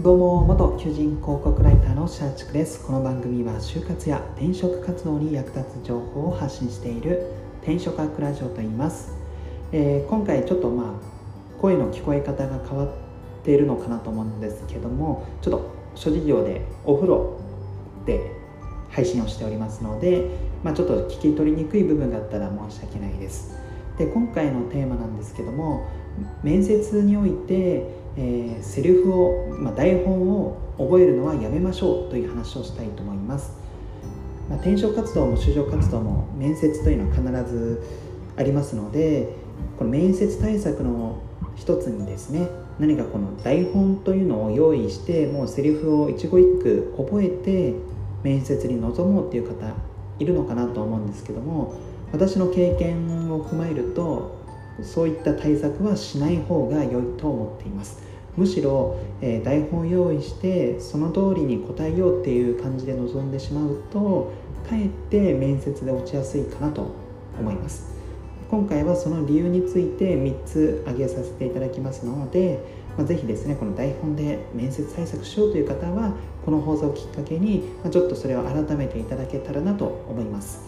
どうも元求人広告ライターのシャーチクです。この番組は就活や転職活動に役立つ情報を発信している転職アクラジオと言います、えー、今回ちょっとまあ声の聞こえ方が変わっているのかなと思うんですけどもちょっと諸事情でお風呂で配信をしておりますので、まあ、ちょっと聞き取りにくい部分があったら申し訳ないです。で今回のテーマなんですけども面接においてえー、セリフを、まあ、台本を覚えるのはやめましょうという話をしたいと思います、まあ、転職活動も就職活動も面接というのは必ずありますのでこの面接対策の一つにですね何かこの台本というのを用意してもうセリフを一語一句覚えて面接に臨もうっていう方いるのかなと思うんですけども私の経験を踏まえるとそういった対策はしない方が良いと思っています。むしろ、えー、台本を用意してその通りに答えようっていう感じで臨んでしまうとかえって面接で落ちやすいかなと思います。今回はその理由について3つ挙げさせていただきますので、まあ、ぜひですねこの台本で面接対策しようという方はこの放送をきっかけに、まあ、ちょっとそれを改めていただけたらなと思います。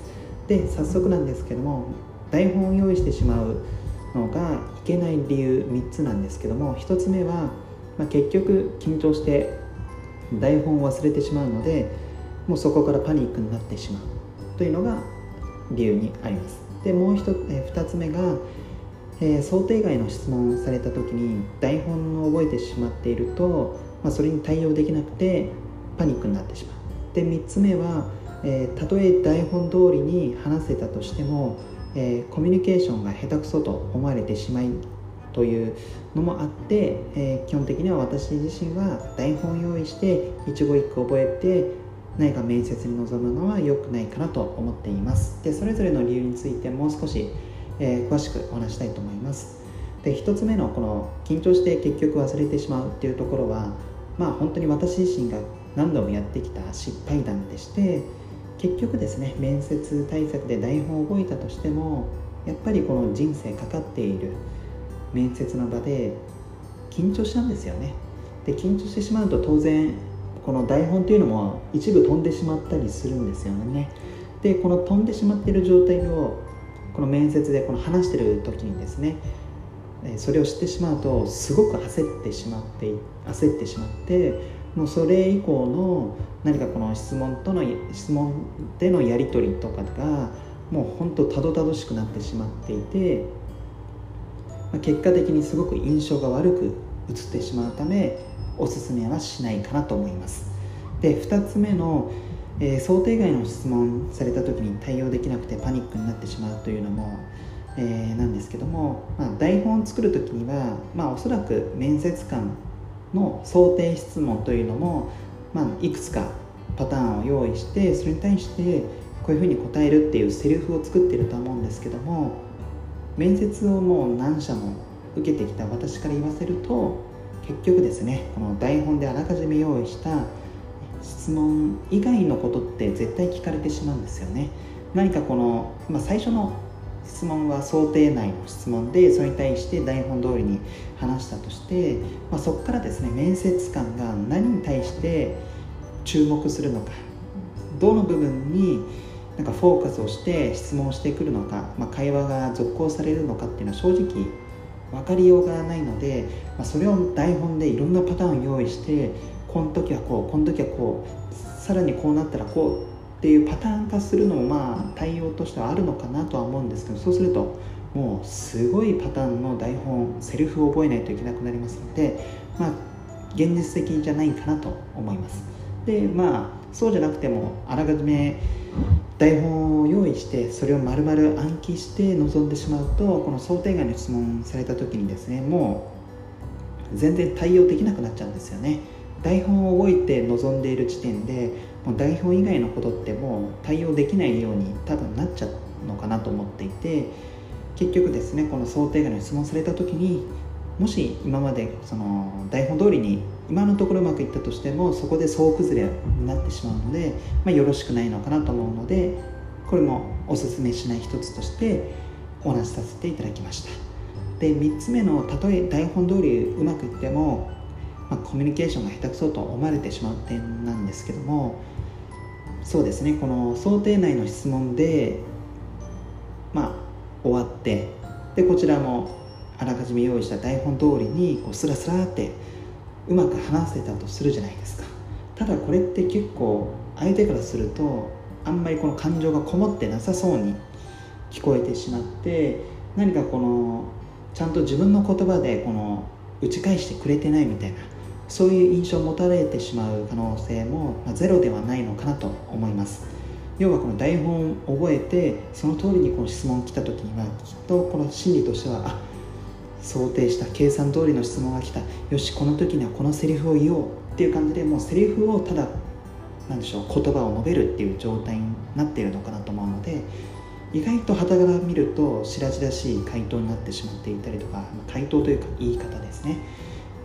で早速なんですけども台本を用意してしまうのがいけない理由3つなんですけども1つ目は、まあ、結局緊張して台本を忘れてしまうのでもうそこからパニックになってしまう。というのが理由にあります。でもう 1, え2つ目が、えー、想定外の質問された時に台本を覚えてしまっていると、まあ、それに対応できなくてパニックになってしまう。で3つ目は、えー、たとえ台本通りに話せたとしてもえー、コミュニケーションが下手くそと思われてしまいというのもあって、えー、基本的には私自身は台本用意して一語一句覚えて何か面接に臨むのは良くないかなと思っています。でそれぞれの理由についてもう少し、えー、詳しくお話したいと思います。で1つ目のこの緊張して結局忘れてしまうっていうところはまあ本当に私自身が何度もやってきた失敗談でして結局ですね面接対策で台本を覚えたとしてもやっぱりこの人生かかっている面接の場で緊張したんですよね。で緊張してしまうと当然この台本というのも一部飛んでしまったりするんですよね。でこの飛んでしまっている状態をこの面接でこの話してる時にですねそれを知ってしまうとすごく焦ってしまって焦ってしまってもうそれ以降の何かこの質問との質問でのやり取りとかがもう本当たどたどしくなってしまっていて、まあ、結果的にすごく印象が悪く映ってしまうためおすすめはしないかなと思います。で2つ目の、えー、想定外の質問された時に対応できなくてパニックになってしまうというのも、えー、なんですけども、まあ、台本を作る時には、まあ、おそらく面接官の想定質問というのも、まあ、いくつかパターンを用意してそれに対してこういうふうに答えるっていうセリフを作ってると思うんですけども面接をもう何社も受けてきた私から言わせると結局ですねこの台本であらかじめ用意した質問以外のことって絶対聞かれてしまうんですよね。何かこの、まあ、最初の質問は想定内の質問でそれに対して台本通りに話したとして、まあ、そこからですね面接官が何に対して注目するのかどの部分になんかフォーカスをして質問してくるのか、まあ、会話が続行されるのかっていうのは正直分かりようがないので、まあ、それを台本でいろんなパターンを用意してこの時はこうこの時はこうさらにこうなったらこうっていうパターン化するのもまあ対応としてはあるのかなとは思うんですけどそうするともうすごいパターンの台本セリフを覚えないといけなくなりますのでまあ現実的じゃないかなと思います。でまあそうじゃなくてもあらかじめ台本を用意してそれを丸々暗記して臨んでしまうとこの想定外の質問された時にですねもう全然対応できなくなっちゃうんですよね。台本を覚えて臨んでいる時点でもう台本以外のことってもう対応できないように多分なっちゃうのかなと思っていて結局ですねこの想定外の質問された時にもし今までその台本通りに今のところうまくいったとしてもそこで総崩れになってしまうので、まあ、よろしくないのかなと思うのでこれもおすすめしない一つとしてお話しさせていただきました。で3つ目のたとえ台本通りうまくいってもまあ、コミュニケーションが下手くそと思われてしまう点なんですけどもそうですねこの想定内の質問でまあ終わってでこちらもあらかじめ用意した台本通りにこうスラスラってうまく話せたとするじゃないですか。ただこれって結構相手からするとあんまりこの感情がこもってなさそうに聞こえてしまって何かこのちゃんと自分の言葉でこの打ち返してくれてないみたいなそういう印象を持たれてしまう可能性も、まゼロではないのかなと思います。要はこの台本を覚えてその通りにこの質問来た時にはきっとこの心理としてはあ想定した計算通りの質問が来た。よしこの時にはこのセリフを言おうっていう感じでもうセリフをただ何でしょう言葉を述べるっていう状態になっているのかなと思うので意外とはたから見ると白々しい回答になってしまっていたりとか回答というか言い方ですね、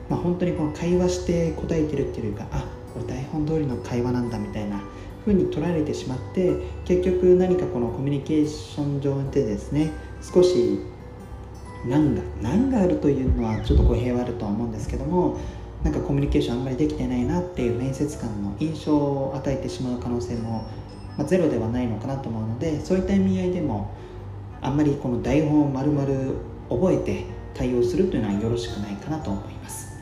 まあ、本当にこの会話して答えてるっていうかあこれ台本通りの会話なんだみたいな風に取られてしまって結局何かこのコミュニケーション上でですね少し難が難があるというのはちょっと語弊はあるとは思うんですけどもなんかコミュニケーションあんまりできてないなっていう面接官の印象を与えてしまう可能性も、まあ、ゼロではないのかなと思うのでそういった意味合いでもあんまりこの台本を丸々覚えて対応するというのはよろしくないかなと思います。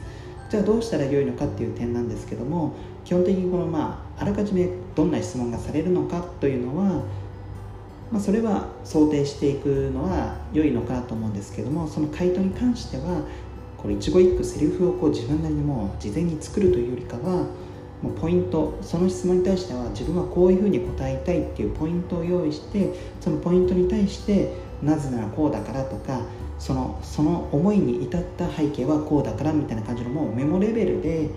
じゃあどうしたらよいのかっていう点なんですけども基本的にこのまああらかじめどんな質問がされるのかというのはまあ、それは想定していくのは良いのかと思うんですけどもその回答に関してはこれ一語一句セリフをこう自分なりにも事前に作るというよりかはもうポイントその質問に対しては自分はこういうふうに答えたいっていうポイントを用意してそのポイントに対してなぜならこうだからとかそのその思いに至った背景はこうだからみたいな感じのもうメモレベルで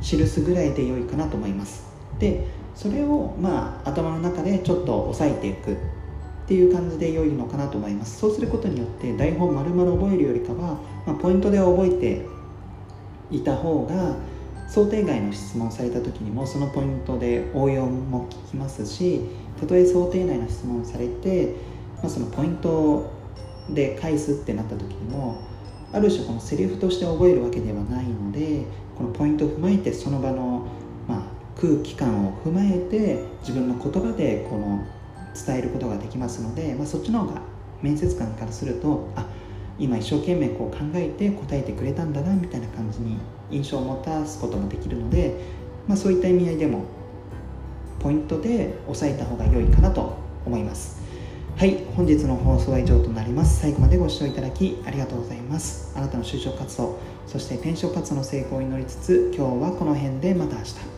記すぐらいで良いかなと思います。でそれをまあ頭の中でちょっと押さえていく。っていう感じで良いのかなと思います。そうすることによって台本丸々覚えるよりかは、まあ、ポイントで覚えていた方が想定外の質問された時にもそのポイントで応用も聞きますしたとえ想定内の質問をされて、まあ、そのポイントで返すってなった時にもある種このセリフとして覚えるわけではないのでこのポイントを踏まえてその場の、まあ、空気感を踏まえて自分の言葉でこの伝えることができますので、まあ、そっちの方が面接官からするとあ今一生懸命こう考えて答えてくれたんだなみたいな感じに印象を持たすこともできるので、まあ、そういった意味合いでもポイントで押さえた方が良いかなと思います。はい本日の放送は以上となります。最後までご視聴いただきありがとうございます。あなたの就職活動そして転職活動の成功を祈りつつ今日はこの辺でまた明日。